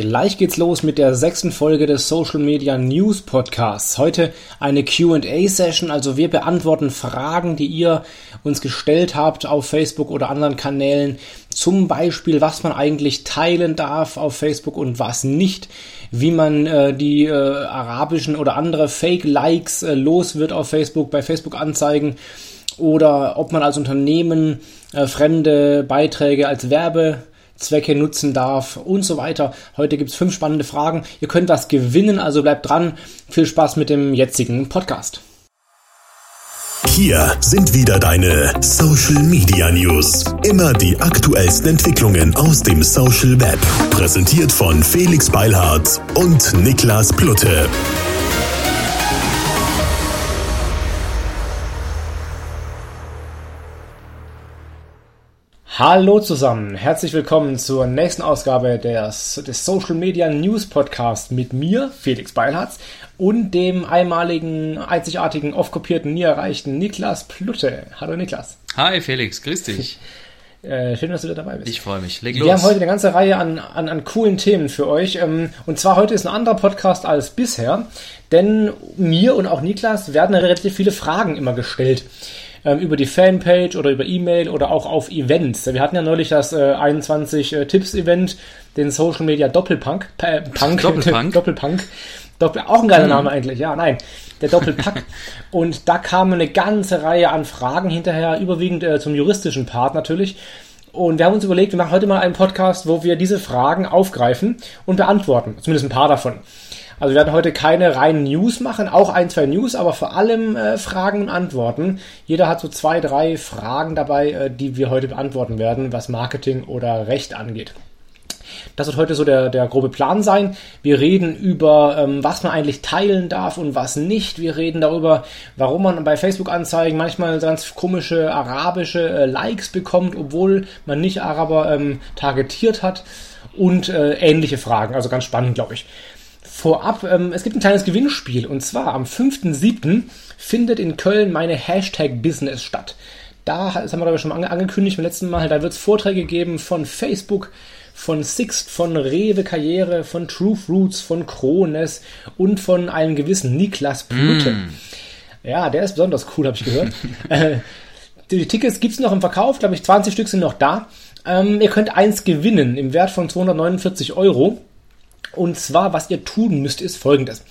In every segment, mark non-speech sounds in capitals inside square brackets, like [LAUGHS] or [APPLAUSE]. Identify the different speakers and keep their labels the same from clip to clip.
Speaker 1: Gleich geht's los mit der sechsten Folge des Social Media News Podcasts. Heute eine QA-Session, also wir beantworten Fragen, die ihr uns gestellt habt auf Facebook oder anderen Kanälen. Zum Beispiel, was man eigentlich teilen darf auf Facebook und was nicht, wie man äh, die äh, arabischen oder andere Fake-Likes äh, los wird auf Facebook, bei Facebook-Anzeigen oder ob man als Unternehmen äh, fremde Beiträge als Werbe Zwecke nutzen darf und so weiter. Heute gibt's fünf spannende Fragen. Ihr könnt was gewinnen, also bleibt dran. Viel Spaß mit dem jetzigen Podcast.
Speaker 2: Hier sind wieder deine Social Media News. Immer die aktuellsten Entwicklungen aus dem Social Web. Präsentiert von Felix Beilhardt und Niklas Plutte.
Speaker 1: Hallo zusammen, herzlich willkommen zur nächsten Ausgabe des, des Social Media News Podcast mit mir, Felix Beilharz, und dem einmaligen, einzigartigen, oft kopierten, nie erreichten Niklas Plutte. Hallo Niklas.
Speaker 3: Hi Felix, grüß dich.
Speaker 1: Äh, schön, dass du da dabei bist.
Speaker 3: Ich freue mich.
Speaker 1: Leg los. Wir haben heute eine ganze Reihe an, an, an coolen Themen für euch. Ähm, und zwar heute ist ein anderer Podcast als bisher, denn mir und auch Niklas werden relativ viele Fragen immer gestellt ähm, über die Fanpage oder über E-Mail oder auch auf Events. Wir hatten ja neulich das äh, 21 äh, Tipps Event, den Social Media Doppelpunk, äh, Punk, Doppelpunk, [LAUGHS] Doppelpunk. Doppel, auch ein geiler mhm. Name eigentlich, ja, nein, der Doppelpack. [LAUGHS] und da kam eine ganze Reihe an Fragen hinterher, überwiegend äh, zum juristischen Part natürlich. Und wir haben uns überlegt, wir machen heute mal einen Podcast, wo wir diese Fragen aufgreifen und beantworten. Zumindest ein paar davon. Also wir werden heute keine reinen News machen, auch ein, zwei News, aber vor allem äh, Fragen und Antworten. Jeder hat so zwei, drei Fragen dabei, äh, die wir heute beantworten werden, was Marketing oder Recht angeht. Das wird heute so der, der grobe Plan sein. Wir reden über, ähm, was man eigentlich teilen darf und was nicht. Wir reden darüber, warum man bei Facebook-Anzeigen manchmal ganz komische arabische äh, Likes bekommt, obwohl man nicht Araber ähm, targetiert hat. Und äh, ähnliche Fragen. Also ganz spannend, glaube ich vorab, ähm, es gibt ein kleines Gewinnspiel und zwar am 5.7. findet in Köln meine Hashtag Business statt. Da, das haben wir aber schon mal angekündigt beim letzten Mal, da wird es Vorträge geben von Facebook, von Sixt, von Rewe Karriere, von True Fruits, von Krones und von einem gewissen Niklas Plute. Mm. Ja, der ist besonders cool, habe ich gehört. [LAUGHS] äh, die Tickets gibt es noch im Verkauf, glaube ich, 20 Stück sind noch da. Ähm, ihr könnt eins gewinnen im Wert von 249 Euro. Und zwar, was ihr tun müsst, ist folgendes.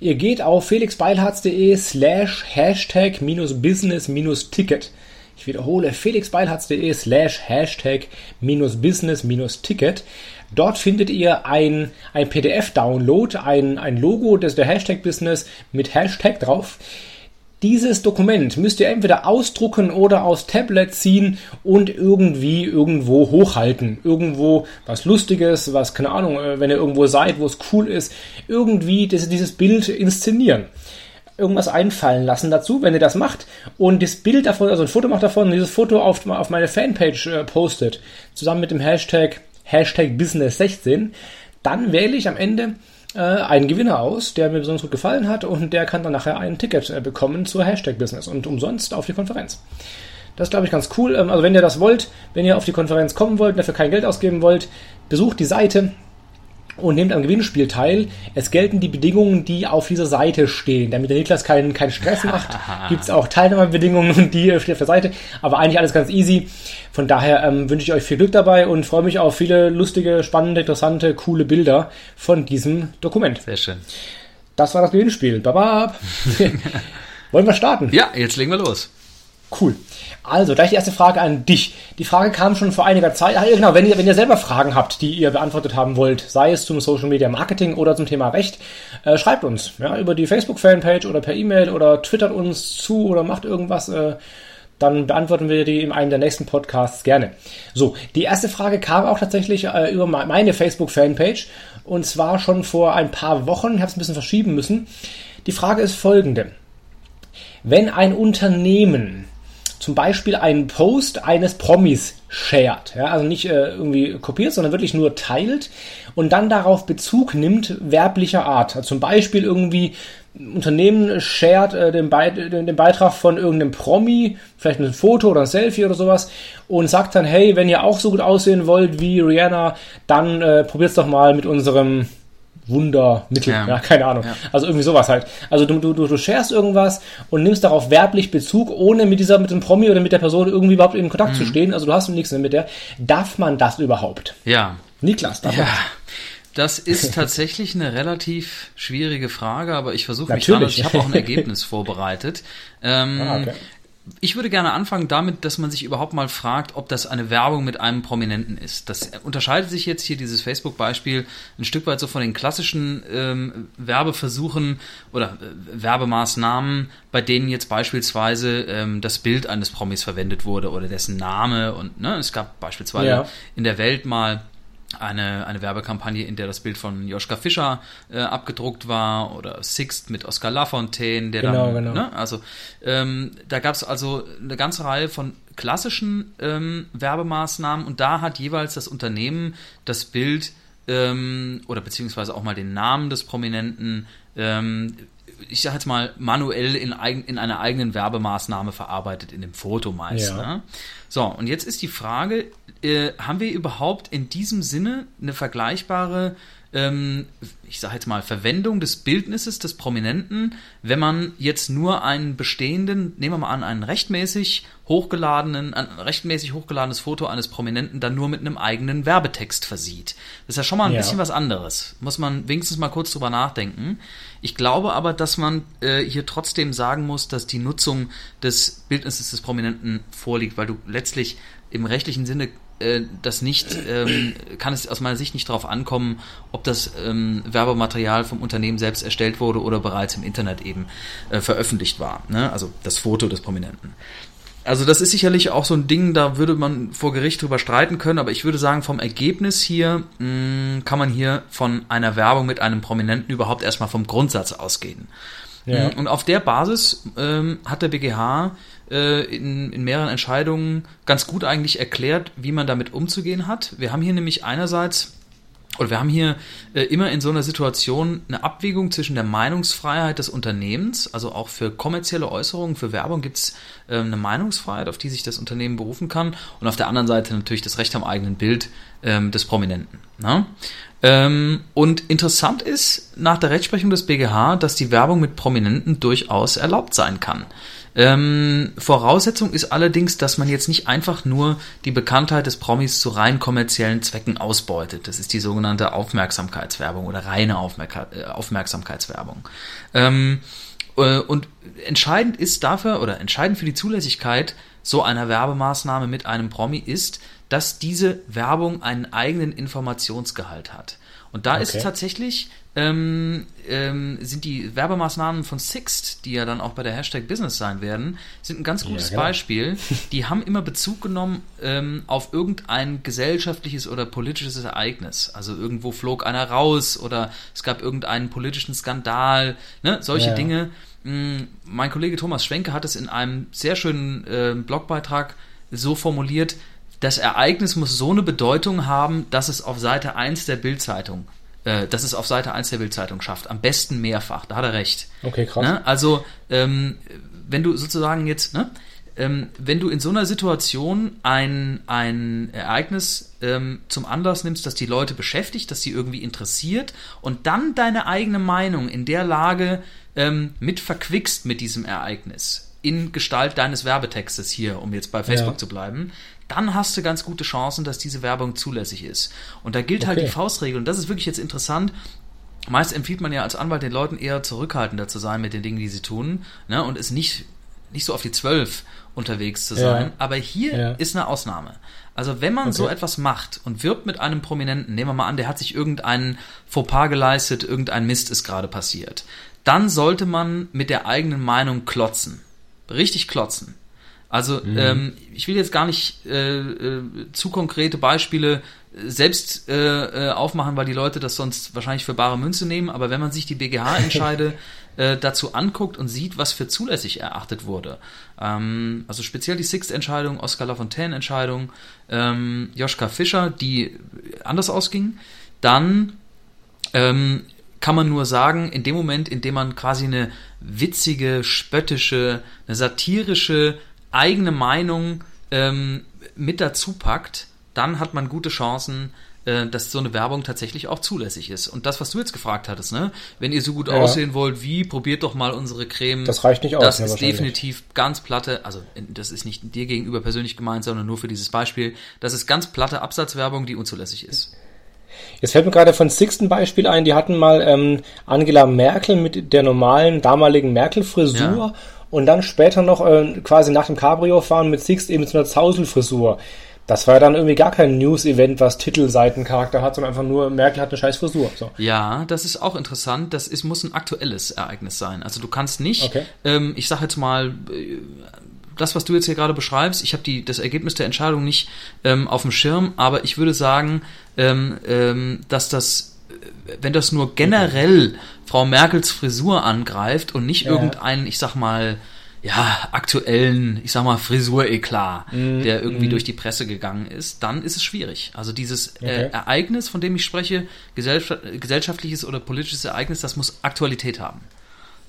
Speaker 1: Ihr geht auf felixbeilharz.de slash hashtag minus business minus ticket. Ich wiederhole, felixbeilharz.de slash hashtag minus business minus ticket. Dort findet ihr ein, ein PDF-Download, ein, ein Logo des der Hashtag Business mit Hashtag drauf. Dieses Dokument müsst ihr entweder ausdrucken oder aus Tablet ziehen und irgendwie irgendwo hochhalten. Irgendwo was Lustiges, was, keine Ahnung, äh, wenn ihr irgendwo seid, wo es cool ist, irgendwie dieses Bild inszenieren irgendwas einfallen lassen dazu, wenn ihr das macht und das Bild davon, also ein Foto macht davon und dieses Foto auf, auf meine Fanpage äh, postet, zusammen mit dem Hashtag, Hashtag Business16, dann wähle ich am Ende äh, einen Gewinner aus, der mir besonders gut gefallen hat und der kann dann nachher ein Ticket äh, bekommen zur Hashtag Business und umsonst auf die Konferenz. Das glaube ich, ganz cool. Ähm, also wenn ihr das wollt, wenn ihr auf die Konferenz kommen wollt, dafür kein Geld ausgeben wollt, besucht die Seite und nehmt am Gewinnspiel teil. Es gelten die Bedingungen, die auf dieser Seite stehen. Damit der Niklas keinen, keinen Stress macht, [LAUGHS] gibt es auch Teilnahmebedingungen, [LAUGHS] die stehen auf der Seite. Aber eigentlich alles ganz easy. Von daher ähm, wünsche ich euch viel Glück dabei und freue mich auf viele lustige, spannende, interessante, coole Bilder von diesem Dokument.
Speaker 3: Sehr schön.
Speaker 1: Das war das Gewinnspiel. Baba. [LAUGHS] Wollen wir starten?
Speaker 3: Ja, jetzt legen wir los.
Speaker 1: Cool. Also, gleich die erste Frage an dich. Die Frage kam schon vor einiger Zeit. Ach, genau, wenn ihr, wenn ihr selber Fragen habt, die ihr beantwortet haben wollt, sei es zum Social Media Marketing oder zum Thema Recht, äh, schreibt uns. Ja, über die Facebook-Fanpage oder per E-Mail oder twittert uns zu oder macht irgendwas. Äh, dann beantworten wir die in einem der nächsten Podcasts gerne. So, die erste Frage kam auch tatsächlich äh, über meine Facebook-Fanpage und zwar schon vor ein paar Wochen. Ich habe es ein bisschen verschieben müssen. Die Frage ist folgende. Wenn ein Unternehmen zum Beispiel einen Post eines Promis shared, ja, also nicht äh, irgendwie kopiert, sondern wirklich nur teilt und dann darauf Bezug nimmt, werblicher Art. Also zum Beispiel irgendwie Unternehmen shared äh, den, Be den, Beitrag von irgendeinem Promi, vielleicht ein Foto oder ein Selfie oder sowas und sagt dann, hey, wenn ihr auch so gut aussehen wollt wie Rihanna, dann äh, probiert's doch mal mit unserem Wundermittel, ja, ja keine Ahnung. Ja. Also irgendwie sowas halt. Also du, du, du sharest irgendwas und nimmst darauf werblich Bezug, ohne mit dieser, mit dem Promi oder mit der Person irgendwie überhaupt in Kontakt mhm. zu stehen. Also du hast nichts mehr mit der. Darf man das überhaupt?
Speaker 3: Ja.
Speaker 1: Niklas, darf
Speaker 3: ja. man das? Das ist [LAUGHS] tatsächlich eine relativ schwierige Frage, aber ich versuche mich da. Ich habe auch ein Ergebnis vorbereitet. [LAUGHS] Ähm, ah, okay. Ich würde gerne anfangen damit, dass man sich überhaupt mal fragt, ob das eine Werbung mit einem Prominenten ist. Das unterscheidet sich jetzt hier, dieses Facebook-Beispiel, ein Stück weit so von den klassischen ähm, Werbeversuchen oder äh, Werbemaßnahmen, bei denen jetzt beispielsweise ähm, das Bild eines Promis verwendet wurde oder dessen Name. Und ne, es gab beispielsweise ja. in der Welt mal eine, eine Werbekampagne, in der das Bild von Joschka Fischer äh, abgedruckt war oder Sixt mit Oscar Lafontaine, der genau, dann, genau. Ne, also ähm, da gab es also eine ganze Reihe von klassischen ähm, Werbemaßnahmen und da hat jeweils das Unternehmen das Bild ähm, oder beziehungsweise auch mal den Namen des Prominenten ähm, ich sag jetzt mal, manuell in, eigen, in einer eigenen Werbemaßnahme verarbeitet, in dem Foto meist. Ja. Ne? So, und jetzt ist die Frage, äh, haben wir überhaupt in diesem Sinne eine vergleichbare ähm, ich sage jetzt mal, Verwendung des Bildnisses des Prominenten, wenn man jetzt nur einen bestehenden, nehmen wir mal an, einen rechtmäßig hochgeladenen, ein rechtmäßig hochgeladenes Foto eines Prominenten dann nur mit einem eigenen Werbetext versieht. Das ist ja schon mal ein ja. bisschen was anderes. Muss man wenigstens mal kurz drüber nachdenken. Ich glaube aber, dass man äh, hier trotzdem sagen muss, dass die Nutzung des Bildnisses des Prominenten vorliegt, weil du letztlich im rechtlichen Sinne äh, das nicht, ähm, kann es aus meiner Sicht nicht darauf ankommen, ob das ähm, Werbematerial vom Unternehmen selbst erstellt wurde oder bereits im Internet eben äh, veröffentlicht war. Ne? Also das Foto des Prominenten. Also das ist sicherlich auch so ein Ding, da würde man vor Gericht drüber streiten können, aber ich würde sagen, vom Ergebnis hier mh, mm, kann man hier von einer Werbung mit einem Prominenten überhaupt erstmal vom Grundsatz ausgehen. Ja. Und auf der Basis ähm, hat der BGH äh, in, in mehreren Entscheidungen ganz gut eigentlich erklärt, wie man damit umzugehen hat. Wir haben hier nämlich einerseits oder wir haben hier äh, immer in so einer Situation eine Abwägung zwischen der Meinungsfreiheit des Unternehmens, also auch für kommerzielle Äußerungen, für Werbung gibt es äh, eine Meinungsfreiheit, auf die sich das Unternehmen berufen kann, und auf der anderen Seite natürlich das Recht am eigenen Bild ähm, des Prominenten. Ne? Ähm, und interessant ist nach der Rechtsprechung des BGH, dass die Werbung mit Prominenten durchaus erlaubt sein kann. Ähm, Voraussetzung ist allerdings, dass man jetzt nicht einfach nur die Bekanntheit des Promis zu rein kommerziellen Zwecken ausbeutet. Das ist die sogenannte Aufmerksamkeitswerbung oder reine äh, Aufmerksamkeitswerbung. Ähm, äh, und entscheidend ist dafür oder entscheidend für die Zulässigkeit so einer Werbemaßnahme mit einem Promi ist, dass diese Werbung einen eigenen Informationsgehalt hat. Und da okay. ist tatsächlich ähm, ähm, sind die Werbemaßnahmen von Sixt, die ja dann auch bei der Hashtag Business sein werden, sind ein ganz gutes ja, genau. Beispiel. [LAUGHS] Die haben immer Bezug genommen ähm, auf irgendein gesellschaftliches oder politisches Ereignis. Also irgendwo flog einer raus oder es gab irgendeinen politischen Skandal, ne? solche ja. Dinge. Mm, mein Kollege Thomas Schwenke hat es in einem sehr schönen äh, Blogbeitrag so formuliert, das Ereignis muss so eine Bedeutung haben, dass es auf Seite 1 der Bildzeitung äh, dass es auf Seite 1 der Bildzeitung schafft. Am besten mehrfach, da hat er recht.
Speaker 1: Okay, krass.
Speaker 3: Ne? Also, ähm, wenn du sozusagen jetzt, ne, ähm, wenn du in so einer Situation ein, ein Ereignis ähm, zum Anlass nimmst, dass die Leute beschäftigt, dass sie irgendwie interessiert und dann deine eigene Meinung in der Lage ähm, mit verquickst mit diesem Ereignis in Gestalt deines Werbetextes hier, um jetzt bei Facebook ja. zu bleiben, dann hast du ganz gute Chancen, dass diese Werbung zulässig ist. Und da gilt halt okay. halt die Faustregel, und das ist wirklich jetzt interessant, Meist empfiehlt man ja als Anwalt den Leuten eher zurückhaltender zu sein mit den Dingen, die sie tun, ne, und es nicht, nicht so auf die Zwölf unterwegs zu sein. Ja. Aber hier ja. ist eine Ausnahme. Also wenn man okay. so etwas macht und wirbt mit einem Prominenten, nehmen wir mal an, der hat sich irgendeinen Fauxpas geleistet, irgendein Mist ist gerade passiert, dann sollte man mit der eigenen Meinung klotzen. Richtig klotzen. Also mhm. ähm, ich will jetzt gar nicht äh, äh, zu konkrete Beispiele selbst äh, äh, aufmachen, weil die Leute das sonst wahrscheinlich für bare Münze nehmen. Aber wenn man sich die BGH-Entscheide [LAUGHS] äh, dazu anguckt und sieht, was für zulässig erachtet wurde, ähm, also speziell die Sixt-Entscheidung, Oscar Lafontaine-Entscheidung, ähm, Joschka Fischer, die anders ausging, dann ähm, kann man nur sagen, in dem Moment, in dem man quasi eine witzige, spöttische, eine satirische eigene Meinung ähm, mit dazu packt, dann hat man gute Chancen, äh, dass so eine Werbung tatsächlich auch zulässig ist. Und das, was du jetzt gefragt hattest, ne? Wenn ihr so gut ja. aussehen wollt, wie, probiert doch mal unsere Creme.
Speaker 1: Das reicht nicht aus.
Speaker 3: Das ist definitiv ganz platte, also das ist nicht dir gegenüber persönlich gemeint, sondern nur für dieses Beispiel. Das ist ganz platte Absatzwerbung, die unzulässig ist.
Speaker 1: Jetzt fällt mir gerade von Sixten Beispiel ein, die hatten mal ähm, Angela Merkel mit der normalen damaligen Merkel-Frisur ja. und dann später noch äh, quasi nach dem Cabrio-Fahren mit Sixt eben so einer Zauselfrisur. Das war ja dann irgendwie gar kein News-Event, was Titelseitencharakter hat, sondern einfach nur Merkel hat eine scheiß Frisur. So.
Speaker 3: Ja, das ist auch interessant. Das ist, muss ein aktuelles Ereignis sein. Also du kannst nicht, okay. ähm, ich sage jetzt mal, äh, das, was du jetzt hier gerade beschreibst, ich habe die das Ergebnis der Entscheidung nicht ähm, auf dem Schirm, aber ich würde sagen, ähm, ähm, dass das, wenn das nur generell Frau Merkels Frisur angreift und nicht ja. irgendeinen, ich sag mal, ja, aktuellen, ich sag mal, Frisur-Eklat, mm, der irgendwie mm. durch die Presse gegangen ist, dann ist es schwierig. Also dieses äh, okay. äh, Ereignis, von dem ich spreche, gesellschaftliches oder politisches Ereignis, das muss Aktualität haben.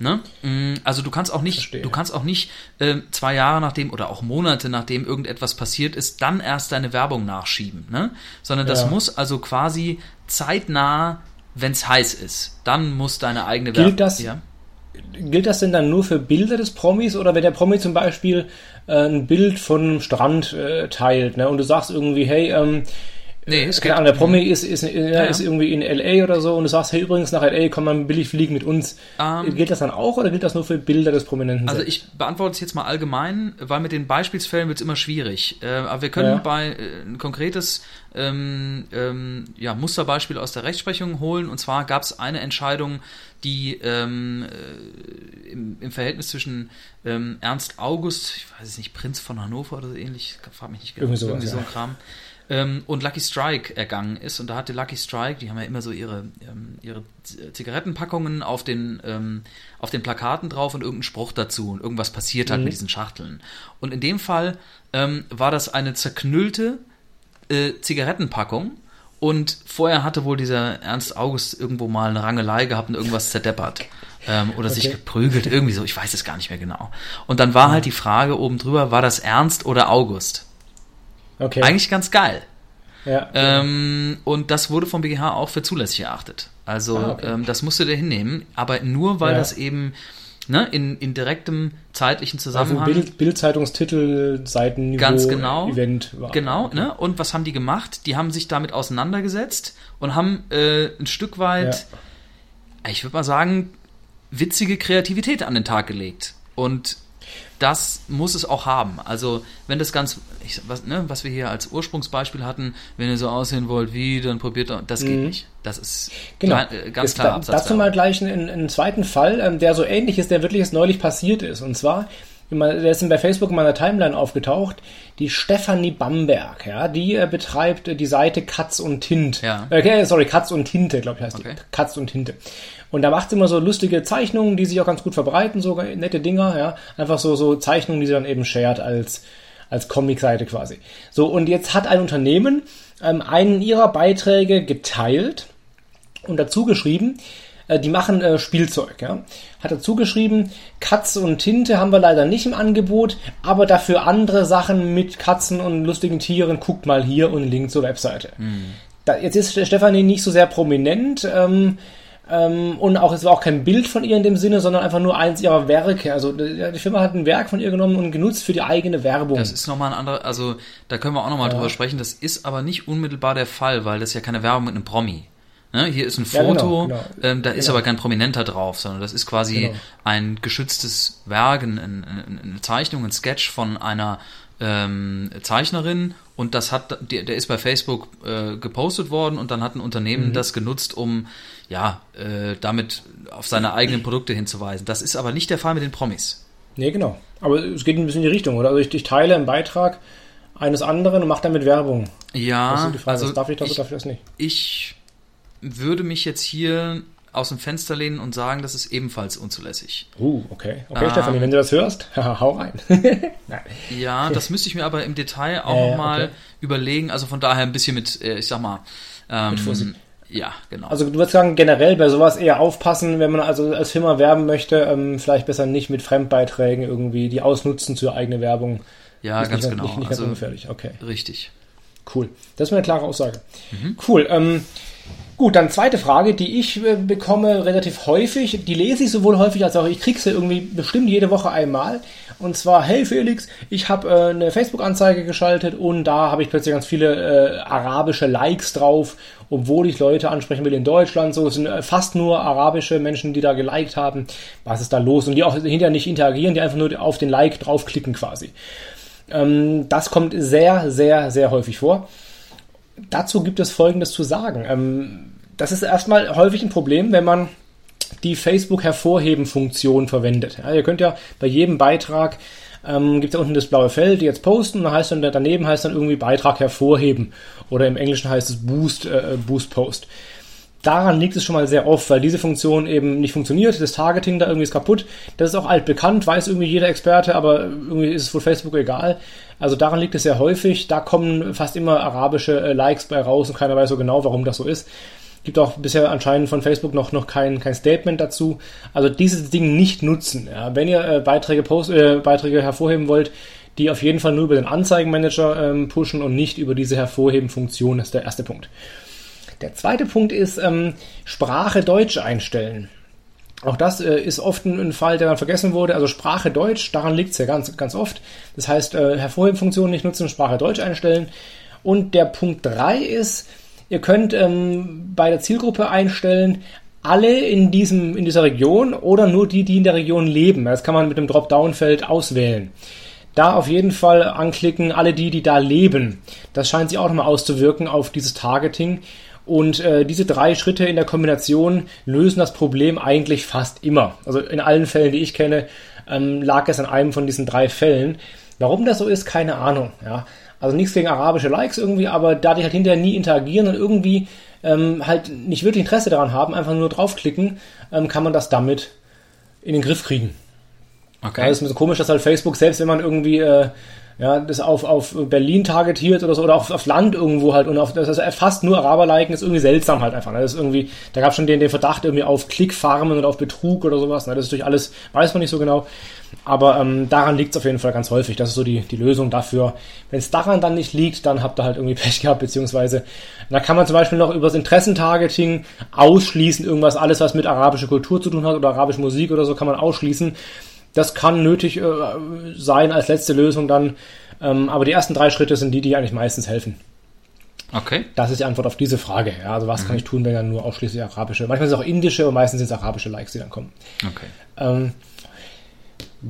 Speaker 3: Ne? Mm, also du kannst auch nicht, Verstehe. du kannst auch nicht äh, zwei Jahre nachdem oder auch Monate nachdem irgendetwas passiert ist, dann erst deine Werbung nachschieben, ne? Sondern das ja. muss also quasi zeitnah, wenn es heiß ist, dann muss deine eigene
Speaker 1: Werbung. Gilt das? Ja? gilt das denn dann nur für Bilder des Promis oder wenn der Promi zum Beispiel äh, ein Bild von Strand äh, teilt ne, und du sagst irgendwie, hey, ähm, Nee, es geht. Der Promi ist, ist, ja, ja. ist irgendwie in LA oder so und du sagst, hey, übrigens nach LA komm mal billig fliegen mit uns. Um, ähm, gilt das dann auch oder gilt das nur für Bilder des Prominenten?
Speaker 3: Also ich beantworte es jetzt mal allgemein, weil mit den Beispielsfällen wird es immer schwierig. Äh, aber wir können ja. bei äh, ein konkretes ähm, ähm, ja, Musterbeispiel aus der Rechtsprechung holen. Und zwar gab es eine Entscheidung, die ähm, äh, im, im, Verhältnis zwischen ähm, Ernst August, ich weiß es nicht, Prinz von Hannover oder so ähnlich, frag mich nicht
Speaker 1: genau, irgendwie, sowas, irgendwie
Speaker 3: so ein Kram, ähm, und Lucky Strike ergangen ist. Und da hatte Lucky Strike, die haben ja immer so ihre, ähm, ihre Zigarettenpackungen auf den, ähm, auf den Plakaten drauf und irgendein Spruch dazu und irgendwas passiert halt mhm. mit diesen Schachteln. Und in dem Fall ähm, war das eine zerknüllte äh, Zigarettenpackung. Und vorher hatte wohl dieser Ernst August irgendwo mal eine Rangelei gehabt und irgendwas zerdeppert. Ähm, oder okay. sich geprügelt, irgendwie so, ich weiß es gar nicht mehr genau. Und dann war halt die Frage oben drüber, war das Ernst oder August? Okay. Eigentlich ganz geil. Ja. Ähm, und das wurde vom BGH auch für zulässig erachtet. Also ah, okay. ähm, das musst du dir hinnehmen, aber nur weil ja. das eben ne, in, in direktem zeitlichen also Zusammenhang. Also
Speaker 1: Bild, Bildzeitungstitel, Seitenniveau,
Speaker 3: ganz genau,
Speaker 1: Event
Speaker 3: war. Genau, okay. ne? Und was haben die gemacht? Die haben sich damit auseinandergesetzt und haben äh, ein Stück weit, ja. ich würde mal sagen, witzige Kreativität an den Tag gelegt. Und das muss es auch haben. Also wenn das ganz, ich, was, ne, was wir hier als Ursprungsbeispiel hatten, wenn ihr so aussehen wollt wie, dann probiert doch, das geht mhm. nicht. Das ist
Speaker 1: genau. klein, äh, ganz klar. Da, dazu mal gleich einen, einen zweiten Fall, ähm, der so ähnlich ist, der wirklich jetzt neulich passiert ist. Und zwar der ist bei Facebook in meiner Timeline aufgetaucht, die Stefanie Bamberg, ja, die äh, betreibt äh, die Seite Katz und Tint. Ja. Okay, sorry, Katz und Tinte, glaube ich heißt okay. die. Katz und Tinte. Und da macht sie immer so lustige Zeichnungen, die sich auch ganz gut verbreiten, so nette Dinger, ja. Einfach so, so Zeichnungen, die sie dann eben shared als, als Comic-Seite quasi. So, und jetzt hat ein Unternehmen ähm, einen ihrer Beiträge geteilt und dazu geschrieben, die machen äh, Spielzeug, ja. Hat dazu geschrieben, Katze und Tinte haben wir leider nicht im Angebot, aber dafür andere Sachen mit Katzen und lustigen Tieren, guckt mal hier und Link zur Webseite. Mhm. Da, jetzt ist Stefanie nicht so sehr prominent, ähm, ähm, und auch es war auch kein Bild von ihr in dem Sinne, sondern einfach nur eins ihrer Werke. Also die Firma hat ein Werk von ihr genommen und genutzt für die eigene Werbung.
Speaker 3: Das ist nochmal ein anderer, also da können wir auch nochmal ja. drüber sprechen. Das ist aber nicht unmittelbar der Fall, weil das ja keine Werbung mit einem Promi. Ne, hier ist ein Foto, ja, genau, genau. Ähm, da ist genau. aber kein Prominenter drauf, sondern das ist quasi genau. ein geschütztes Werk, ein, ein, eine Zeichnung, ein Sketch von einer ähm, Zeichnerin und das hat, der, der ist bei Facebook äh, gepostet worden und dann hat ein Unternehmen mhm. das genutzt, um ja, äh, damit auf seine eigenen Produkte hinzuweisen. Das ist aber nicht der Fall mit den Promis.
Speaker 1: Nee, genau. Aber es geht ein bisschen in die Richtung, oder? Also ich, ich teile einen Beitrag eines anderen und mache damit Werbung.
Speaker 3: Ja,
Speaker 1: also darf ich das ich, oder darf ich das nicht?
Speaker 3: Ich würde mich jetzt hier aus dem Fenster lehnen und sagen, das ist ebenfalls unzulässig.
Speaker 1: Uh, okay. Okay, ähm, Stefanie, wenn du das hörst, [LAUGHS] hau rein. [LAUGHS]
Speaker 3: ja, das müsste ich mir aber im Detail auch äh, nochmal okay. überlegen. Also von daher ein bisschen mit, äh, ich sag mal, ähm, mit Vorsicht. Ja, genau.
Speaker 1: Also du würdest sagen, generell bei sowas eher aufpassen, wenn man also als Firma werben möchte, ähm, vielleicht besser nicht mit Fremdbeiträgen irgendwie die ausnutzen zur eigenen Werbung.
Speaker 3: Ja, ganz
Speaker 1: nicht,
Speaker 3: genau.
Speaker 1: Nicht, nicht also, ganz ungefährlich, okay.
Speaker 3: Richtig.
Speaker 1: Cool. Das ist eine klare Aussage. Mhm. Cool. Ähm, Gut, dann zweite Frage, die ich äh, bekomme relativ häufig, die lese ich sowohl häufig als auch ich kriege sie irgendwie bestimmt jede Woche einmal. Und zwar, hey Felix, ich habe äh, eine Facebook-Anzeige geschaltet und da habe ich plötzlich ganz viele äh, arabische Likes drauf, obwohl ich Leute ansprechen will in Deutschland. So, es sind äh, fast nur arabische Menschen, die da geliked haben. Was ist da los? Und die auch hinterher nicht interagieren, die einfach nur auf den Like draufklicken quasi. Ähm, das kommt sehr, sehr, sehr häufig vor dazu gibt es Folgendes zu sagen. Ähm, das ist erstmal häufig ein Problem, wenn man die Facebook-Hervorheben-Funktion verwendet. Ja, ihr könnt ja bei jedem Beitrag ähm, gibt es unten das blaue Feld, jetzt posten, und heißt dann daneben heißt dann irgendwie Beitrag hervorheben oder im Englischen heißt es Boost äh, Boost Post. Daran liegt es schon mal sehr oft, weil diese Funktion eben nicht funktioniert, das Targeting da irgendwie ist kaputt. Das ist auch altbekannt, weiß irgendwie jeder Experte, aber irgendwie ist es wohl Facebook egal. Also daran liegt es sehr häufig. Da kommen fast immer arabische äh, Likes bei raus und keiner weiß so genau, warum das so ist. Gibt auch bisher anscheinend von Facebook noch, noch kein, kein Statement dazu. Also dieses Ding nicht nutzen. Ja. Wenn ihr äh, Beiträge, post, äh, Beiträge hervorheben wollt, die auf jeden Fall nur über den Anzeigenmanager ähm, pushen und nicht über diese Hervorheben-Funktion, ist der erste Punkt. Der zweite Punkt ist ähm, Sprache Deutsch einstellen. Auch das äh, ist oft ein, ein, Fall, der dann vergessen wurde. Also Sprache Deutsch, daran liegt es ja ganz, ganz oft. Das heißt, äh, Hervorheben-Funktion nicht nutzen, Sprache Deutsch einstellen. Und der Punkt 3 ist, Ihr könnt ähm, bei der Zielgruppe einstellen, alle in, diesem, in dieser Region oder nur die, die in der Region leben. Das kann man mit dem Dropdown-Feld auswählen. Da auf jeden Fall anklicken, alle die, die da leben. Das scheint sich auch nochmal auszuwirken auf dieses Targeting. Und äh, diese drei Schritte in der Kombination lösen das Problem eigentlich fast immer. Also in allen Fällen, die ich kenne, ähm, lag es an einem von diesen drei Fällen. Warum das so ist, keine Ahnung. Ja. Also nichts gegen arabische Likes irgendwie, aber da die halt hinterher nie interagieren und irgendwie ähm, halt nicht wirklich Interesse daran haben, einfach nur draufklicken, ähm, kann man das damit in den Griff kriegen. Okay. Das ist mir so komisch, dass halt Facebook, selbst wenn man irgendwie äh, ja, das auf, auf Berlin targetiert oder so, oder auf, auf Land irgendwo halt und auf das heißt, fast nur Araber liken, ist irgendwie seltsam halt einfach. Ne? Das ist irgendwie, da gab schon den, den Verdacht irgendwie auf Klickfarmen und auf Betrug oder sowas. Ne? Das ist durch alles, weiß man nicht so genau. Aber ähm, daran liegt es auf jeden Fall ganz häufig. Das ist so die, die Lösung dafür. Wenn es daran dann nicht liegt, dann habt ihr halt irgendwie [LAUGHS] Pech gehabt, beziehungsweise da kann man zum Beispiel noch über das Interessentargeting ausschließen, irgendwas, alles, was mit arabischer Kultur zu tun hat oder arabische Musik oder so, kann man ausschließen. Das kann nötig äh, sein als letzte Lösung dann. Ähm, aber die ersten drei Schritte sind die, die eigentlich meistens helfen.
Speaker 3: Okay.
Speaker 1: Das ist die Antwort auf diese Frage. Ja, also was mhm. kann ich tun, wenn dann nur ausschließlich arabische, manchmal sind es auch indische und meistens sind es arabische Likes, die dann kommen.
Speaker 3: Okay.
Speaker 1: Ähm,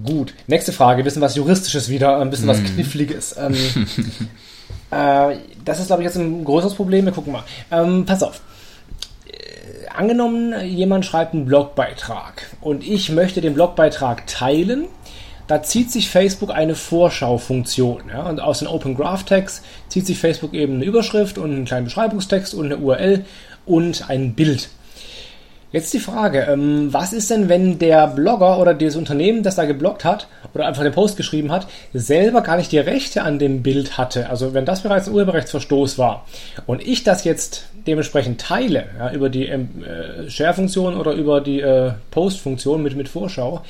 Speaker 1: gut. Nächste Frage, bisschen was Juristisches wieder, ein bisschen mhm. was Kniffliges. Ähm, [LAUGHS] äh, das ist, glaube ich, jetzt ein größeres Problem. Wir gucken mal. Ähm, pass auf angenommen, jemand schreibt einen Blogbeitrag und ich möchte den Blogbeitrag teilen. Da zieht sich Facebook eine Vorschaufunktion. Ja, und aus den Open Graph Tags zieht sich Facebook eben eine Überschrift und einen kleinen Beschreibungstext und eine URL und ein Bild. Jetzt die Frage, ähm, was ist denn, wenn der Blogger oder das Unternehmen, das da gebloggt hat oder einfach den Post geschrieben hat, selber gar nicht die Rechte an dem Bild hatte? Also wenn das bereits ein Urheberrechtsverstoß war und ich das jetzt dementsprechend teile, ja, über die ähm, äh, Share-Funktion oder über die äh, Post-Funktion mit, mit Vorschau,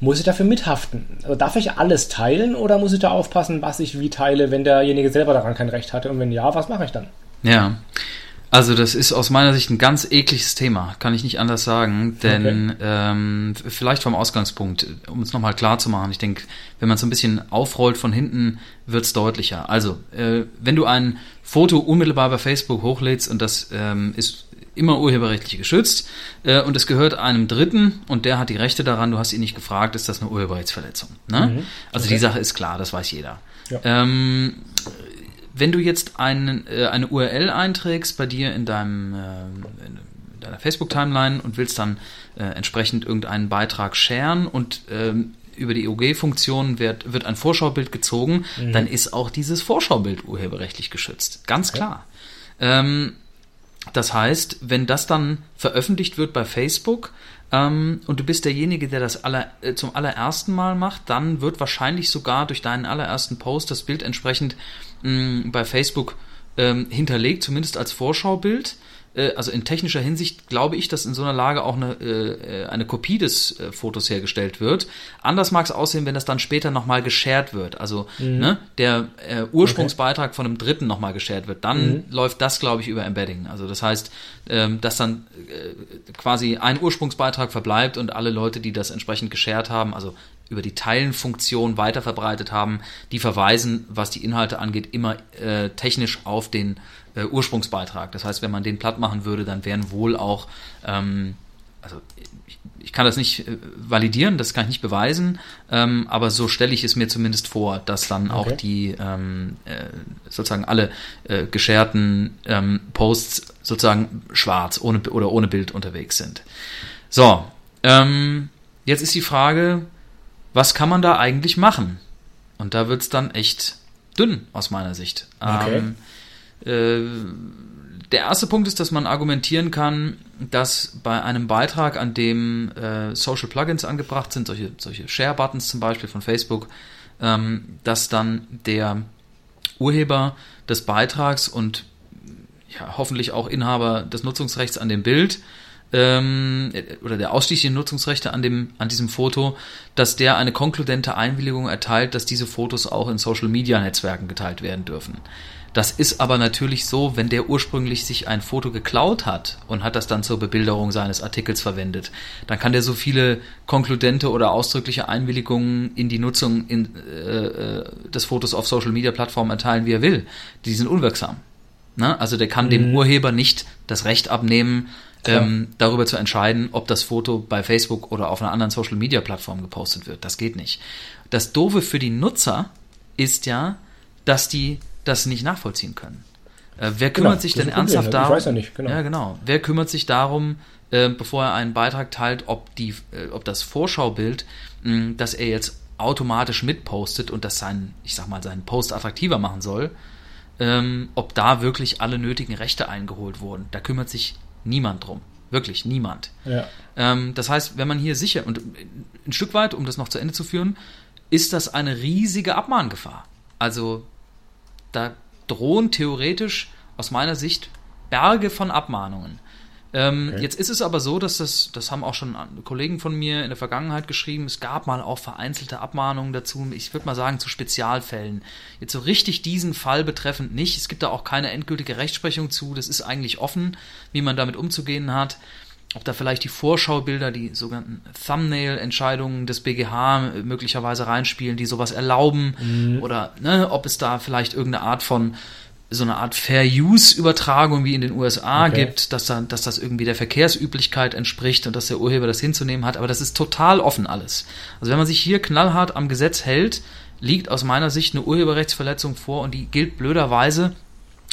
Speaker 1: muss ich dafür mithaften? Also darf ich alles teilen oder muss ich da aufpassen, was ich wie teile, wenn derjenige selber daran kein Recht hatte? Und wenn ja, was mache ich dann?
Speaker 3: Ja, also das ist aus meiner Sicht ein ganz ekliges Thema, kann ich nicht anders sagen. Denn okay. ähm, vielleicht vom Ausgangspunkt, um es nochmal klar zu machen, ich denke, wenn man es ein bisschen aufrollt von hinten, wird es deutlicher. Also, äh, wenn du ein Foto unmittelbar bei Facebook hochlädst und das ähm, ist immer urheberrechtlich geschützt äh, und es gehört einem Dritten und der hat die Rechte daran, du hast ihn nicht gefragt, ist das eine Urheberrechtsverletzung. Ne? Mhm. Also okay. die Sache ist klar, das weiß jeder. Ja. Ähm, wenn du jetzt ein, äh, eine URL einträgst bei dir in deinem äh, in deiner Facebook-Timeline und willst dann äh, entsprechend irgendeinen Beitrag sharen und ähm, über die OG-Funktion wird, wird ein Vorschaubild gezogen, mhm. dann ist auch dieses Vorschaubild urheberrechtlich geschützt. Ganz okay. klar. Ähm, das heißt, wenn das dann veröffentlicht wird bei Facebook ähm, und du bist derjenige, der das aller, äh, zum allerersten Mal macht, dann wird wahrscheinlich sogar durch deinen allerersten Post das Bild entsprechend mh, bei Facebook ähm, hinterlegt, zumindest als Vorschaubild. Äh, also in technischer Hinsicht glaube ich, dass in so einer Lage auch eine, äh, eine Kopie des äh, Fotos hergestellt wird. Anders mag es aussehen, wenn das dann später nochmal geshared wird. Also mhm. ne, der äh, Ursprungsbeitrag okay. von einem Dritten nochmal geshared wird. Dann mhm. läuft das, glaube ich, über Embedding. Also das heißt, ähm, dass dann äh, quasi ein Ursprungsbeitrag verbleibt und alle Leute, die das entsprechend geshared haben, also über die Teilenfunktion weiterverbreitet haben, die verweisen, was die Inhalte angeht, immer äh, technisch auf den äh, Ursprungsbeitrag. Das heißt, wenn man den platt machen würde, dann wären wohl auch, ähm, also ich, ich kann das nicht äh, validieren, das kann ich nicht beweisen, ähm, aber so stelle ich es mir zumindest vor, dass dann okay. auch die ähm, äh, sozusagen alle äh, gescherten ähm, Posts sozusagen schwarz ohne oder ohne Bild unterwegs sind. So, ähm, jetzt ist die Frage, was kann man da eigentlich machen? Und da wird es dann echt dünn aus meiner Sicht. Okay. Ähm, äh, der erste Punkt ist, dass man argumentieren kann, dass bei einem Beitrag, an dem äh, Social Plugins angebracht sind, solche, solche Share-Buttons zum Beispiel von Facebook, ähm, dass dann der Urheber des Beitrags und ja, hoffentlich auch Inhaber des Nutzungsrechts an dem Bild ähm, oder der ausschließlichen Nutzungsrechte an dem an diesem Foto, dass der eine konkludente Einwilligung erteilt, dass diese Fotos auch in Social Media Netzwerken geteilt werden dürfen. Das ist aber natürlich so, wenn der ursprünglich sich ein Foto geklaut hat und hat das dann zur Bebilderung seines Artikels verwendet, dann kann der so viele konkludente oder ausdrückliche Einwilligungen in die Nutzung in, äh, äh des Fotos auf Social Media Plattformen erteilen, wie er will. Die sind unwirksam. Ne? Also der kann mhm. dem Urheber nicht das Recht abnehmen, ähm, darüber zu entscheiden, ob das Foto bei Facebook oder auf einer anderen Social Media Plattform gepostet wird. Das geht nicht. Das Doofe für die Nutzer ist ja, dass die das nicht nachvollziehen können. Äh, wer kümmert genau, sich denn ernsthaft Problem, darum? Ich weiß ja nicht, genau. Ja, genau. Wer kümmert sich darum, äh, bevor er einen Beitrag teilt, ob die, äh, ob das Vorschaubild, mh, das er jetzt automatisch mitpostet und das seinen, ich sag mal, seinen Post attraktiver machen soll, ähm, ob da wirklich alle nötigen Rechte eingeholt wurden. Da kümmert sich niemand drum. Wirklich niemand. Ja. Ähm, das heißt, wenn man hier sicher, und ein Stück weit, um das noch zu Ende zu führen, ist das eine riesige Abmahngefahr. Also da drohen theoretisch aus meiner Sicht Berge von Abmahnungen. Ähm, okay. Jetzt ist es aber so, dass das, das haben auch schon Kollegen von mir in der Vergangenheit geschrieben, es gab mal auch vereinzelte Abmahnungen dazu, ich würde mal sagen zu Spezialfällen. Jetzt so richtig diesen Fall betreffend nicht, es gibt da auch keine endgültige Rechtsprechung zu, das ist eigentlich offen, wie man damit umzugehen hat ob da vielleicht die Vorschaubilder, die sogenannten Thumbnail-Entscheidungen des BGH möglicherweise reinspielen, die sowas erlauben, mhm. oder ne, ob es da vielleicht irgendeine Art von so eine Art Fair-Use-Übertragung wie in den USA okay. gibt, dass, da, dass das irgendwie der Verkehrsüblichkeit entspricht und dass der Urheber das hinzunehmen hat. Aber das ist total offen alles. Also wenn man sich hier knallhart am Gesetz hält, liegt aus meiner Sicht eine Urheberrechtsverletzung vor und die gilt blöderweise,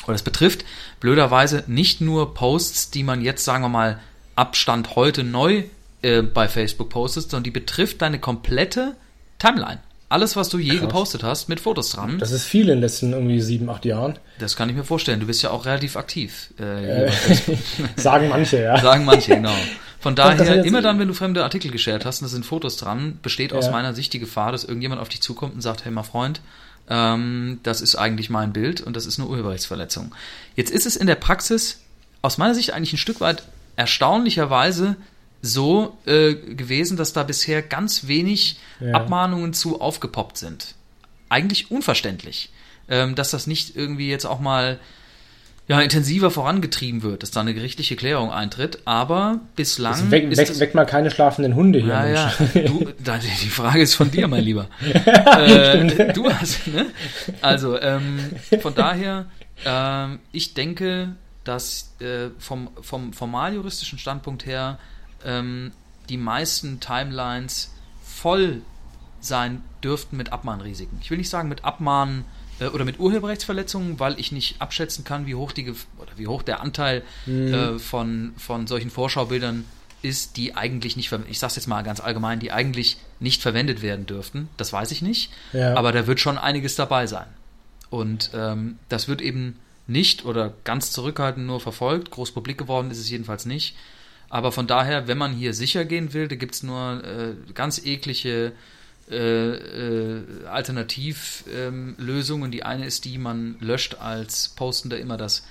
Speaker 3: oder es betrifft blöderweise nicht nur Posts, die man jetzt, sagen wir mal, Abstand heute neu äh, bei Facebook postest, sondern die betrifft deine komplette Timeline. Alles, was du je Krass. gepostet hast, mit Fotos dran.
Speaker 1: Das ist viel in den letzten irgendwie sieben, acht Jahren.
Speaker 3: Das kann ich mir vorstellen. Du bist ja auch relativ aktiv.
Speaker 1: Äh, äh, [LAUGHS] sagen manche, ja.
Speaker 3: Sagen manche, genau. Von [LAUGHS] daher, immer dann, wenn du fremde Artikel geshared hast und da sind Fotos dran, besteht aus meiner Sicht die Gefahr, dass irgendjemand auf dich zukommt und sagt, hey, mein Freund, ähm, das ist eigentlich mein Bild und das ist eine Urheberrechtsverletzung. Jetzt ist es in der Praxis aus meiner Sicht eigentlich ein Stück weit erstaunlicherweise so äh, gewesen, dass da bisher ganz wenig ja. Abmahnungen zu aufgepoppt sind. Eigentlich unverständlich, ähm, dass das nicht irgendwie jetzt auch mal ja, intensiver vorangetrieben wird, dass da eine gerichtliche Klärung eintritt, aber bislang.
Speaker 1: Also weg, weg, weg, mal keine schlafenden Hunde hier.
Speaker 3: Ja, ja. [LAUGHS] Du, die Frage ist von dir, mein Lieber. [LAUGHS] äh, du hast, ne? Also, ähm, von daher, äh, ich denke, dass äh, vom, vom formaljuristischen Standpunkt her ähm, die meisten Timelines voll sein dürften mit Abmahnrisiken. Ich will nicht sagen mit Abmahnen äh, oder mit Urheberrechtsverletzungen, weil ich nicht abschätzen kann, wie hoch die oder wie hoch der Anteil mhm. äh, von, von solchen Vorschaubildern ist, die eigentlich nicht, ich sag's jetzt mal ganz allgemein, die eigentlich nicht verwendet werden dürften. Das weiß ich nicht. Ja. Aber da wird schon einiges dabei sein. Und ähm, das wird eben nicht oder ganz zurückhaltend nur verfolgt. Groß publik geworden ist es jedenfalls nicht. Aber von daher, wenn man hier sicher gehen will, da gibt's nur äh, ganz eklige äh, äh, Alternativlösungen. Ähm, die eine ist die, man löscht als Postender immer das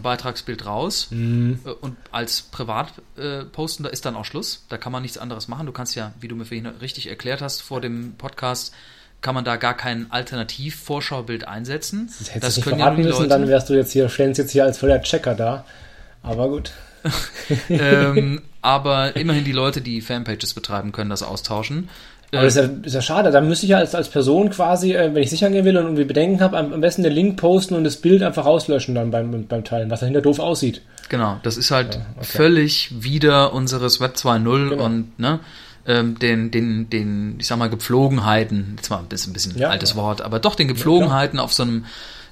Speaker 3: Beitragsbild raus mhm. Äh, und als Privatpostender äh, ist dann auch Schluss. Da kann man nichts anderes machen. Du kannst ja, wie du mir vorhin richtig erklärt hast vor dem Podcast, kann man da gar kein Alternativ-Vorschaubild einsetzen.
Speaker 1: Das hättest das du nicht verraten müssen, Leute, dann wärst du jetzt hier, stellen jetzt hier als voller Checker da. Aber gut. [LAUGHS]
Speaker 3: ähm, aber immerhin die Leute, die Fanpages betreiben, können das austauschen.
Speaker 1: Aber das ist ja, ist ja schade. Da müsste ich ja als, als Person quasi, äh, wenn ich sicher gehen will und irgendwie Bedenken habe, am, am, besten den Link posten und das Bild einfach rauslöschen dann beim, beim Teilen, was dahinter doof aussieht.
Speaker 3: Genau, das ist halt ja, okay. völlig wieder unseres Web 2.0 genau. und ne, ähm, den, den, den, ich sag mal, Gepflogenheiten, jetzt mal ein bisschen, ein bisschen ja, altes. Wort, aber doch den Gepflogenheiten auf so einem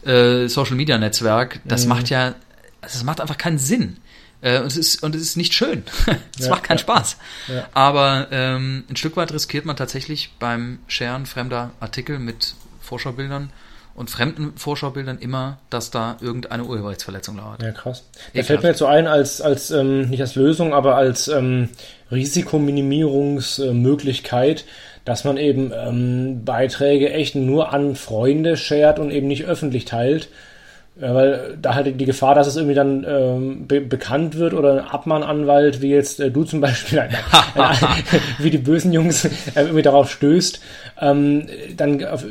Speaker 3: äh, Social Media Netzwerk, das mhm. macht ja, das macht einfach keinen Sinn. Äh, und, es ist, und es ist nicht schön. [LAUGHS] es ja, macht keinen ja, Spaß. Ja. Aber ähm, ein Stück weit riskiert man tatsächlich beim Sharen fremder Artikel mit Vorschaubildern und fremden Vorschaubildern immer, dass da irgendeine Urheberrechtsverletzung lauert.
Speaker 1: Ja, krass. Da fällt mir jetzt so ein, als, als ähm, nicht als Lösung, aber als ähm, Risikominimierungsmöglichkeit, dass man eben ähm, Beiträge echt nur an Freunde shared und eben nicht öffentlich teilt ja, weil da halt die Gefahr, dass es irgendwie dann ähm, be bekannt wird oder ein Abmahnanwalt, wie jetzt äh, du zum Beispiel, [LAUGHS] äh, wie die bösen Jungs äh, irgendwie darauf stößt, ähm, dann auf,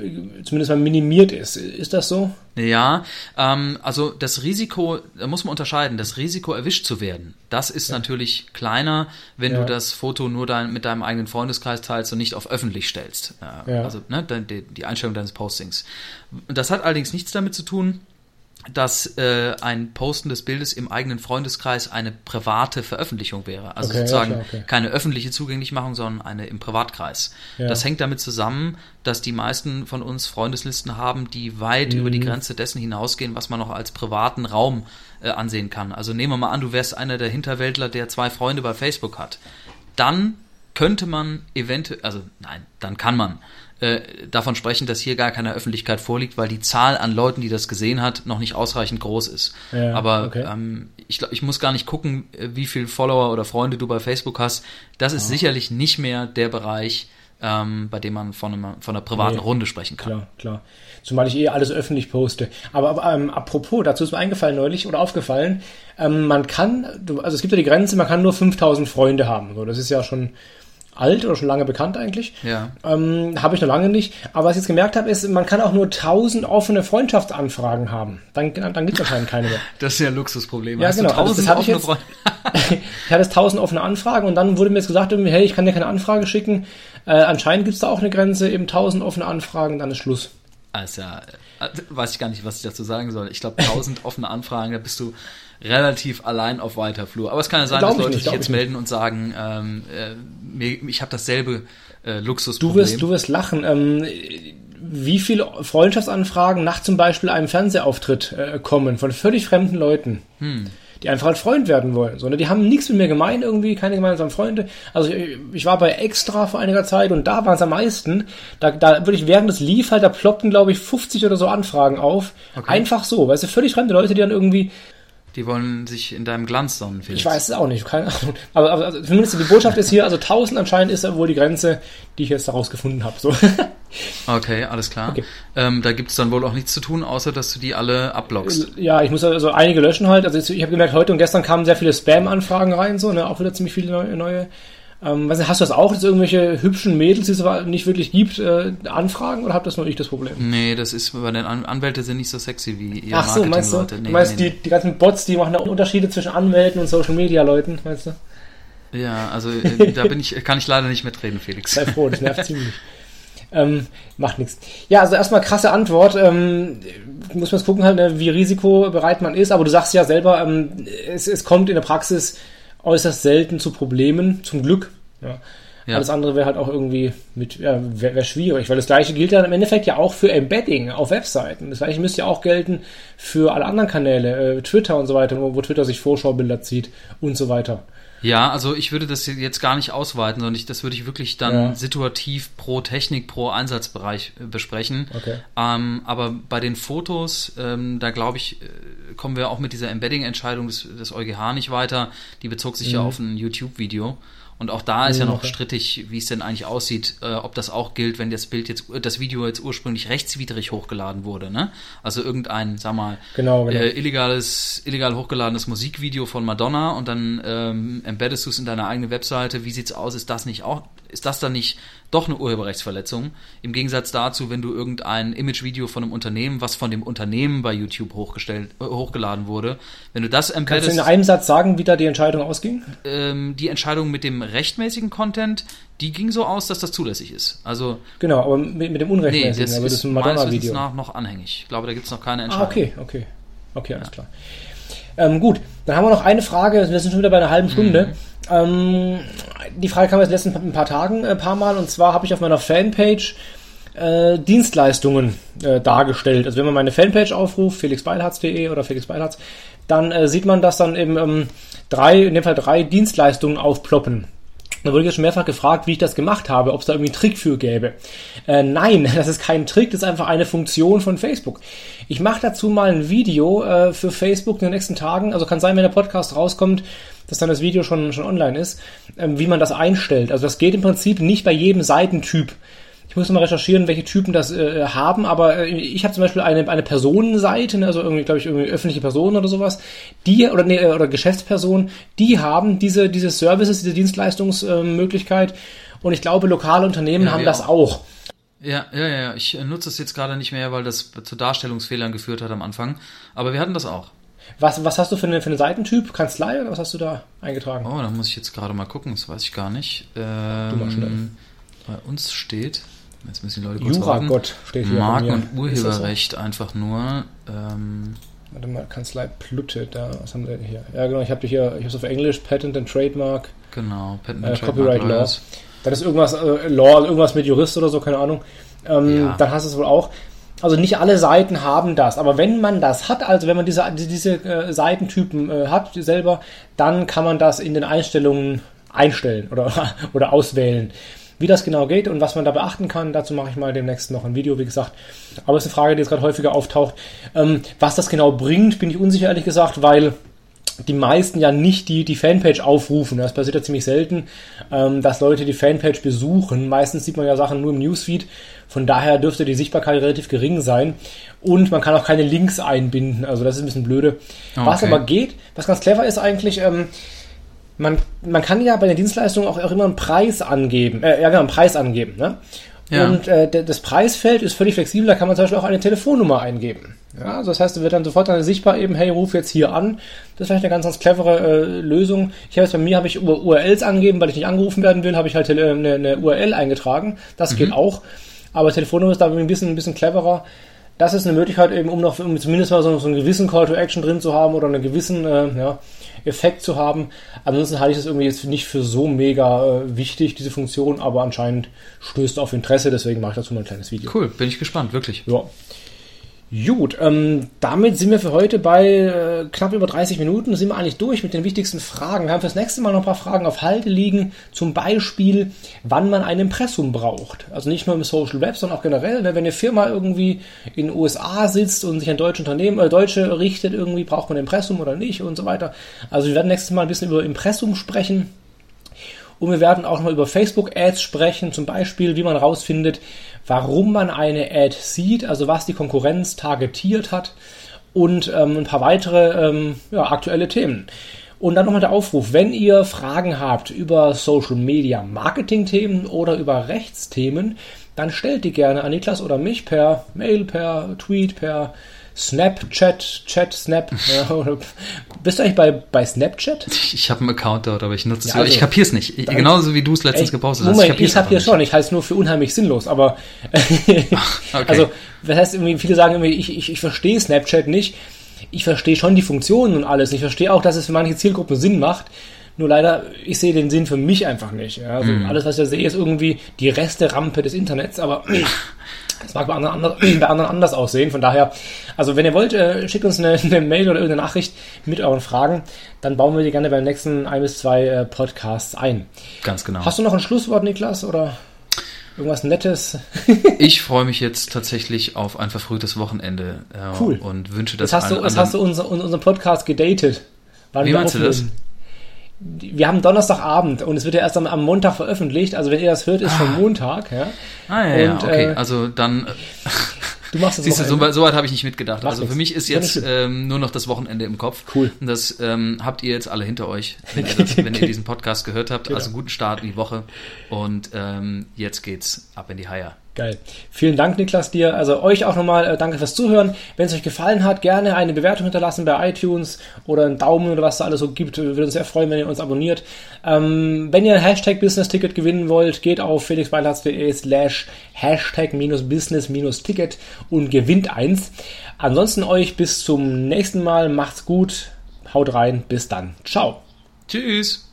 Speaker 1: zumindest mal minimiert ist. Ist das so?
Speaker 3: Ja, ähm, also das Risiko, da muss man unterscheiden, das Risiko erwischt zu werden, das ist ja. natürlich kleiner, wenn ja. du das Foto nur dein, mit deinem eigenen Freundeskreis teilst und nicht auf öffentlich stellst. Äh, ja. Also ne, die, die Einstellung deines Postings. Das hat allerdings nichts damit zu tun, dass äh, ein Posten des Bildes im eigenen Freundeskreis eine private Veröffentlichung wäre. Also okay, sozusagen ja, okay. keine öffentliche Zugänglichmachung, sondern eine im Privatkreis. Ja. Das hängt damit zusammen, dass die meisten von uns Freundeslisten haben, die weit mhm. über die Grenze dessen hinausgehen, was man noch als privaten Raum äh, ansehen kann. Also nehmen wir mal an, du wärst einer der Hinterwäldler, der zwei Freunde bei Facebook hat. Dann könnte man eventuell, also nein, dann kann man äh, davon sprechen, dass hier gar keine Öffentlichkeit vorliegt, weil die Zahl an Leuten, die das gesehen hat, noch nicht ausreichend groß ist. Ja, Aber okay. ähm, ich, ich muss gar nicht gucken, äh, wie viele Follower oder Freunde du bei Facebook hast. Das ist oh. sicherlich nicht mehr der Bereich, ähm, bei dem man von, einem, von einer privaten nee, Runde sprechen kann.
Speaker 1: Klar, klar. Zumal ich eh alles öffentlich poste. Aber, ähm, apropos, dazu ist mir eingefallen neulich oder aufgefallen, ähm, man kann, also es gibt ja die Grenze, man kann nur 5000 Freunde haben. So, das ist ja schon alt oder schon lange bekannt eigentlich.
Speaker 3: Ja.
Speaker 1: Ähm, habe ich noch lange nicht. Aber was ich jetzt gemerkt habe, ist, man kann auch nur 1000 offene Freundschaftsanfragen haben. Dann, dann gibt es wahrscheinlich keine mehr. [LAUGHS]
Speaker 3: Das ist ja ein Luxusproblem.
Speaker 1: Ja, Hast genau. Also das hatte ich, jetzt, [LAUGHS] ich hatte jetzt 1000 offene Anfragen und dann wurde mir jetzt gesagt, hey, ich kann dir keine Anfrage schicken. Äh, anscheinend gibt es da auch eine Grenze, eben 1000 offene Anfragen, dann ist Schluss.
Speaker 3: Also, weiß ich gar nicht, was ich dazu sagen soll. Ich glaube, 1000 offene Anfragen, da bist du relativ allein auf weiter Flur. Aber es kann ja sein, dass Leute nicht, sich jetzt melden und sagen, ähm, äh, ich habe dasselbe äh, Luxusproblem.
Speaker 1: Du wirst, du wirst lachen. Ähm, wie viele Freundschaftsanfragen nach zum Beispiel einem Fernsehauftritt äh, kommen von völlig fremden Leuten? Hm die einfach ein Freund werden wollen. Sondern die haben nichts mit mir gemein irgendwie, keine gemeinsamen Freunde. Also ich, ich war bei Extra vor einiger Zeit und da waren es am meisten. Da, da würde ich während des lief halt, da ploppten glaube ich 50 oder so Anfragen auf. Okay. Einfach so, weißt du, völlig fremde Leute, die dann irgendwie
Speaker 3: die wollen sich in deinem Glanz sonnen.
Speaker 1: Felix. Ich weiß es auch nicht, keine Ahnung. Aber, aber also, zumindest die Botschaft ist hier, also 1000 anscheinend ist ja wohl die Grenze, die ich jetzt daraus gefunden habe. So. [LAUGHS]
Speaker 3: Okay, alles klar. Okay. Ähm, da gibt es dann wohl auch nichts zu tun, außer dass du die alle ablockst.
Speaker 1: Ja, ich muss also einige löschen halt. Also ich habe gemerkt, heute und gestern kamen sehr viele Spam-Anfragen rein, so, ne? auch wieder ziemlich viele neue. Ähm, was, hast du das auch, dass irgendwelche hübschen Mädels, die es aber nicht wirklich gibt, äh, anfragen oder habt das nur ich das Problem?
Speaker 3: Nee, das ist, weil An Anwälte sind nicht so sexy wie
Speaker 1: ihr Ach so, meinst du? Nee, meinst nee, die, die ganzen Bots, die machen Unterschiede zwischen Anwälten und Social Media Leuten, meinst du?
Speaker 3: Ja, also äh, [LAUGHS] da bin ich, kann ich leider nicht mitreden, Felix.
Speaker 1: Sei froh, das nervt ziemlich. Ähm, macht nichts. Ja, also erstmal krasse Antwort. Ähm, muss man gucken, halt, ne, wie risikobereit man ist. Aber du sagst ja selber, ähm, es, es kommt in der Praxis äußerst selten zu Problemen, zum Glück. Ja. Ja. Alles andere wäre halt auch irgendwie mit, ja, wäre wär schwierig, weil das gleiche gilt ja im Endeffekt ja auch für Embedding auf Webseiten. Das gleiche müsste ja auch gelten für alle anderen Kanäle, äh, Twitter und so weiter, wo, wo Twitter sich Vorschaubilder zieht und so weiter.
Speaker 3: Ja, also ich würde das jetzt gar nicht ausweiten, sondern ich, das würde ich wirklich dann ja. situativ pro Technik, pro Einsatzbereich äh, besprechen. Okay. Ähm, aber bei den Fotos, ähm, da glaube ich, äh, kommen wir auch mit dieser Embedding-Entscheidung des, des EuGH nicht weiter. Die bezog sich mhm. ja auf ein YouTube-Video. Und auch da ist ja noch strittig, wie es denn eigentlich aussieht, äh, ob das auch gilt, wenn das Bild jetzt, das Video jetzt ursprünglich rechtswidrig hochgeladen wurde, ne? Also irgendein, sag mal, genau, genau. Äh, illegales, illegal hochgeladenes Musikvideo von Madonna und dann ähm, embeddest du es in deiner eigenen Webseite. Wie sieht's aus? Ist das nicht auch, ist das dann nicht doch eine Urheberrechtsverletzung. Im Gegensatz dazu, wenn du irgendein Imagevideo von einem Unternehmen, was von dem Unternehmen bei YouTube hochgestellt, äh, hochgeladen wurde, wenn du das
Speaker 1: embeddest. Kannst du in einem Satz sagen, wie da die Entscheidung ausging?
Speaker 3: Ähm, die Entscheidung mit dem rechtmäßigen Content, die ging so aus, dass das zulässig ist. Also
Speaker 1: genau, aber mit, mit dem unrechtmäßigen,
Speaker 3: nee, das aber das ist ein Madonna-Video. nach noch anhängig. Ich glaube, da gibt es noch keine Entscheidung.
Speaker 1: Ah, okay, okay, okay, alles ja. klar. Ähm, gut, dann haben wir noch eine Frage. Wir sind schon wieder bei einer halben Stunde. Mhm. Ähm, die Frage kam jetzt letzten ein paar Tagen ein äh, paar Mal und zwar habe ich auf meiner Fanpage äh, Dienstleistungen äh, dargestellt. Also wenn man meine Fanpage aufruft, felixbeilharz.de oder felixbeilharz, dann äh, sieht man, dass dann eben ähm, drei, in dem Fall drei Dienstleistungen aufploppen. Da wurde ich jetzt schon mehrfach gefragt, wie ich das gemacht habe, ob es da irgendwie einen Trick für gäbe. Äh, nein, [LAUGHS] das ist kein Trick, das ist einfach eine Funktion von Facebook. Ich mache dazu mal ein Video äh, für Facebook in den nächsten Tagen. Also kann sein, wenn der Podcast rauskommt, dass dann das Video schon, schon online ist, ähm, wie man das einstellt. Also das geht im Prinzip nicht bei jedem Seitentyp. Ich muss mal recherchieren, welche Typen das äh, haben, aber äh, ich habe zum Beispiel eine, eine Personenseite, ne, also irgendwie, glaube ich, irgendwie öffentliche Personen oder sowas, die, oder, nee, oder Geschäftspersonen, die haben diese, diese Services, diese Dienstleistungsmöglichkeit. Äh, und ich glaube, lokale Unternehmen ja, haben das auch.
Speaker 3: Ja, ja, ja. Ich äh, nutze es jetzt gerade nicht mehr, weil das zu Darstellungsfehlern geführt hat am Anfang. Aber wir hatten das auch.
Speaker 1: Was, was hast du für, eine, für einen Seitentyp? Kanzlei oder was hast du da eingetragen?
Speaker 3: Oh, da muss ich jetzt gerade mal gucken, das weiß ich gar nicht. Ähm, du mal schnell. Bei uns steht, jetzt müssen die Leute kurz
Speaker 1: Jura Gott steht hier.
Speaker 3: Marken- und Urheberrecht so? einfach nur. Ähm,
Speaker 1: Warte mal, Kanzlei Plutte, da, was haben wir hier? Ja, genau, ich habe hier, ich habe es auf Englisch, Patent and Trademark.
Speaker 3: Genau,
Speaker 1: Patent and äh, Trademark. Copyright Law. Das ist irgendwas, äh, Law, also irgendwas mit Jurist oder so, keine Ahnung. Ähm, ja. Dann hast du es wohl auch. Also nicht alle Seiten haben das, aber wenn man das hat, also wenn man diese, diese äh, Seitentypen äh, hat selber, dann kann man das in den Einstellungen einstellen oder, [LAUGHS] oder auswählen. Wie das genau geht und was man da beachten kann, dazu mache ich mal demnächst noch ein Video, wie gesagt. Aber es ist eine Frage, die jetzt gerade häufiger auftaucht. Ähm, was das genau bringt, bin ich unsicher, ehrlich gesagt, weil die meisten ja nicht die, die Fanpage aufrufen. Das passiert ja ziemlich selten, ähm, dass Leute die Fanpage besuchen. Meistens sieht man ja Sachen nur im Newsfeed. Von daher dürfte die Sichtbarkeit relativ gering sein. Und man kann auch keine Links einbinden. Also das ist ein bisschen blöde. Okay. Was aber geht, was ganz clever ist eigentlich, ähm, man, man kann ja bei der Dienstleistung auch, auch immer einen Preis angeben. Äh, ja, genau, einen Preis angeben. Ne? Ja. Und äh, das Preisfeld ist völlig flexibel, da kann man zum Beispiel auch eine Telefonnummer eingeben. Ja, also das heißt, es wird dann sofort dann sichtbar eben, hey, ruf jetzt hier an. Das ist vielleicht eine ganz, ganz clevere äh, Lösung. Ich habe jetzt bei mir habe ich URLs angegeben, weil ich nicht angerufen werden will, habe ich halt eine, eine URL eingetragen. Das mhm. geht auch. Aber Telefonnummer ist da ein bisschen, ein bisschen cleverer. Das ist eine Möglichkeit eben, um noch um zumindest mal so, so einen gewissen Call to Action drin zu haben oder einen gewissen äh, ja, Effekt zu haben. Ansonsten halte ich das irgendwie jetzt nicht für so mega äh, wichtig, diese Funktion, aber anscheinend stößt auf Interesse, deswegen mache ich dazu mal ein kleines Video.
Speaker 3: Cool, bin ich gespannt, wirklich.
Speaker 1: Ja. Gut, ähm, damit sind wir für heute bei äh, knapp über 30 Minuten. Sind wir eigentlich durch mit den wichtigsten Fragen. Wir haben fürs nächste Mal noch ein paar Fragen auf Halte liegen. Zum Beispiel, wann man ein Impressum braucht. Also nicht nur im Social Web, sondern auch generell. Ne? Wenn eine Firma irgendwie in den USA sitzt und sich an deutsche Unternehmen, äh, Deutsche richtet, irgendwie braucht man ein Impressum oder nicht und so weiter. Also wir werden nächstes Mal ein bisschen über Impressum sprechen. Und wir werden auch noch über Facebook-Ads sprechen, zum Beispiel, wie man herausfindet, warum man eine Ad sieht, also was die Konkurrenz targetiert hat und ähm, ein paar weitere ähm, ja, aktuelle Themen. Und dann nochmal der Aufruf, wenn ihr Fragen habt über Social Media Marketing Themen oder über Rechtsthemen, dann stellt die gerne an Niklas oder mich per Mail, per Tweet, per Snapchat, Chat, Snap. ja, oder, bist du eigentlich bei, bei Snapchat? [LAUGHS]
Speaker 3: Ich habe einen Account dort, aber ich nutze es. Ja, also, ich kapier's nicht. Ich, genauso wie du es letztens gepostet
Speaker 1: hast. Moment, ich kapiere schon. Ich halte es nur für unheimlich sinnlos. Aber [LAUGHS] okay. also, das heißt, irgendwie, viele sagen irgendwie, ich, ich, ich verstehe Snapchat nicht. Ich verstehe schon die Funktionen und alles. Ich verstehe auch, dass es für manche Zielgruppen Sinn macht. Nur leider, ich sehe den Sinn für mich einfach nicht. Ja? Also mm. Alles, was ich sehe, ist irgendwie die Reste-Rampe des Internets, aber [LAUGHS] das mag bei anderen, anders, [CLEARS THROAT] bei anderen anders aussehen. Von daher, also wenn ihr wollt, äh, schickt uns eine, [LAUGHS] eine, Mail oder irgendeine Nachricht mit euren Fragen. Dann bauen wir die gerne beim nächsten ein bis zwei äh, Podcasts ein.
Speaker 3: Ganz genau.
Speaker 1: Hast du noch ein Schlusswort, Niklas? Oder? Irgendwas Nettes. [LAUGHS]
Speaker 3: ich freue mich jetzt tatsächlich auf ein verfrühtes Wochenende.
Speaker 1: Äh, cool.
Speaker 3: Und wünsche das
Speaker 1: Jetzt hast du, jetzt hast du unser, unseren Podcast gedatet.
Speaker 3: Wie meinst du das?
Speaker 1: Wir haben Donnerstagabend und es wird ja erst am, am, Montag veröffentlicht. Also wenn ihr das hört, ist ah. schon Montag. Ja?
Speaker 3: Ah ja, und, ja okay. Äh, also dann. [LAUGHS]
Speaker 1: Du machst das
Speaker 3: Siehst du, so, so weit habe ich nicht mitgedacht. Mach also nichts. für mich ist jetzt ähm, nur noch das Wochenende im Kopf.
Speaker 1: Cool.
Speaker 3: Und das ähm, habt ihr jetzt alle hinter euch, [LAUGHS] wenn ihr, das, wenn ihr diesen Podcast gehört habt. Genau. Also guten Start in die Woche. Und ähm, jetzt geht's ab in die Haier.
Speaker 1: Geil. Vielen Dank, Niklas, dir. Also euch auch nochmal äh, danke fürs Zuhören. Wenn es euch gefallen hat, gerne eine Bewertung hinterlassen bei iTunes oder einen Daumen oder was da alles so gibt. Würde uns sehr freuen, wenn ihr uns abonniert. Ähm, wenn ihr ein Hashtag Business Ticket gewinnen wollt, geht auf felixbeilatz.de slash Hashtag Business Ticket und gewinnt eins. Ansonsten euch bis zum nächsten Mal. Macht's gut. Haut rein. Bis dann. Ciao.
Speaker 3: Tschüss.